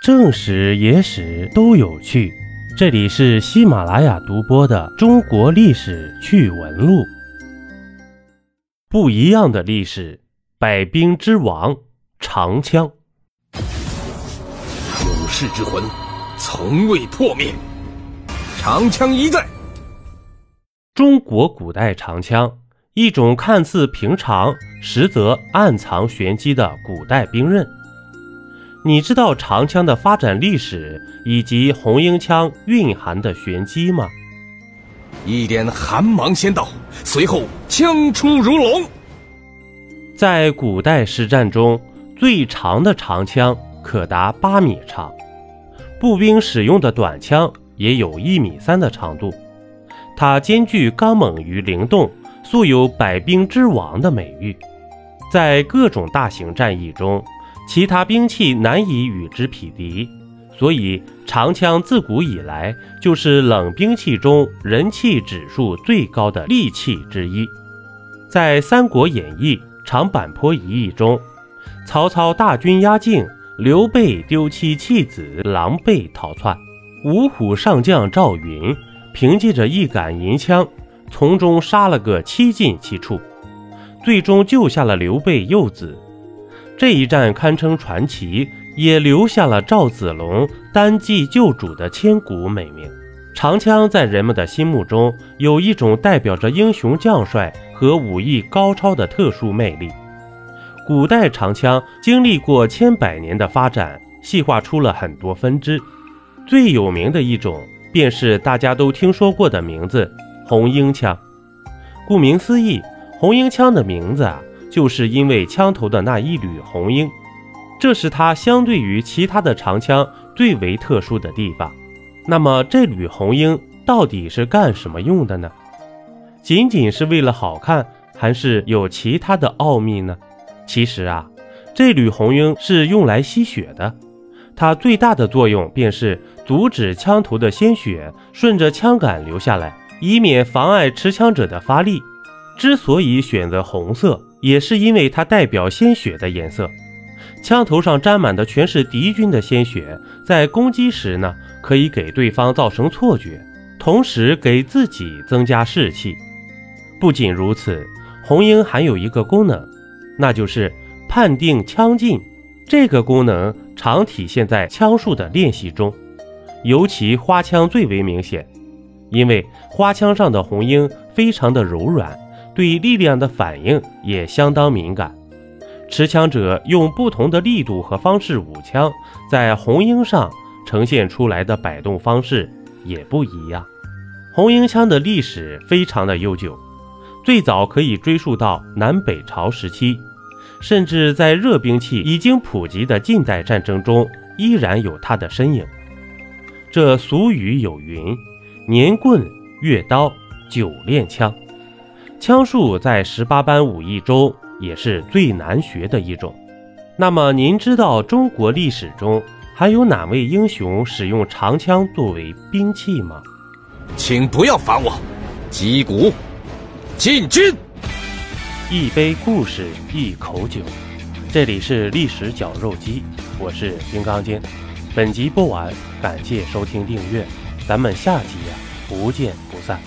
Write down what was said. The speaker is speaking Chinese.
正史、野史都有趣。这里是喜马拉雅独播的《中国历史趣闻录》。不一样的历史，百兵之王长枪。勇士之魂从未破灭，长枪一在。中国古代长枪，一种看似平常，实则暗藏玄机的古代兵刃。你知道长枪的发展历史以及红缨枪蕴含的玄机吗？一点寒芒先到，随后枪出如龙。在古代实战中，最长的长枪可达八米长，步兵使用的短枪也有一米三的长度。它兼具刚猛与灵动，素有“百兵之王”的美誉。在各种大型战役中，其他兵器难以与之匹敌，所以长枪自古以来就是冷兵器中人气指数最高的利器之一。在《三国演义·长坂坡一役》中，曹操大军压境，刘备丢妻弃子，狼狈逃窜。五虎上将赵云凭借着一杆银枪，从中杀了个七进七出，最终救下了刘备幼子。这一战堪称传奇，也留下了赵子龙单骑救主的千古美名。长枪在人们的心目中有一种代表着英雄将帅和武艺高超的特殊魅力。古代长枪经历过千百年的发展，细化出了很多分支。最有名的一种便是大家都听说过的名字——红缨枪。顾名思义，红缨枪的名字啊。就是因为枪头的那一缕红缨，这是它相对于其他的长枪最为特殊的地方。那么这缕红缨到底是干什么用的呢？仅仅是为了好看，还是有其他的奥秘呢？其实啊，这缕红缨是用来吸血的，它最大的作用便是阻止枪头的鲜血顺着枪杆流下来，以免妨碍持枪者的发力。之所以选择红色。也是因为它代表鲜血的颜色，枪头上沾满的全是敌军的鲜血，在攻击时呢，可以给对方造成错觉，同时给自己增加士气。不仅如此，红缨还有一个功能，那就是判定枪劲。这个功能常体现在枪术的练习中，尤其花枪最为明显，因为花枪上的红缨非常的柔软。对力量的反应也相当敏感，持枪者用不同的力度和方式舞枪，在红缨上呈现出来的摆动方式也不一样。红缨枪的历史非常的悠久，最早可以追溯到南北朝时期，甚至在热兵器已经普及的近代战争中，依然有它的身影。这俗语有云：“年棍、月刀、久练枪。”枪术在十八般武艺中也是最难学的一种。那么，您知道中国历史中还有哪位英雄使用长枪作为兵器吗？请不要烦我，击鼓，进军。一杯故事，一口酒，这里是历史绞肉机，我是金刚经。本集播完，感谢收听订阅，咱们下集呀，不见不散。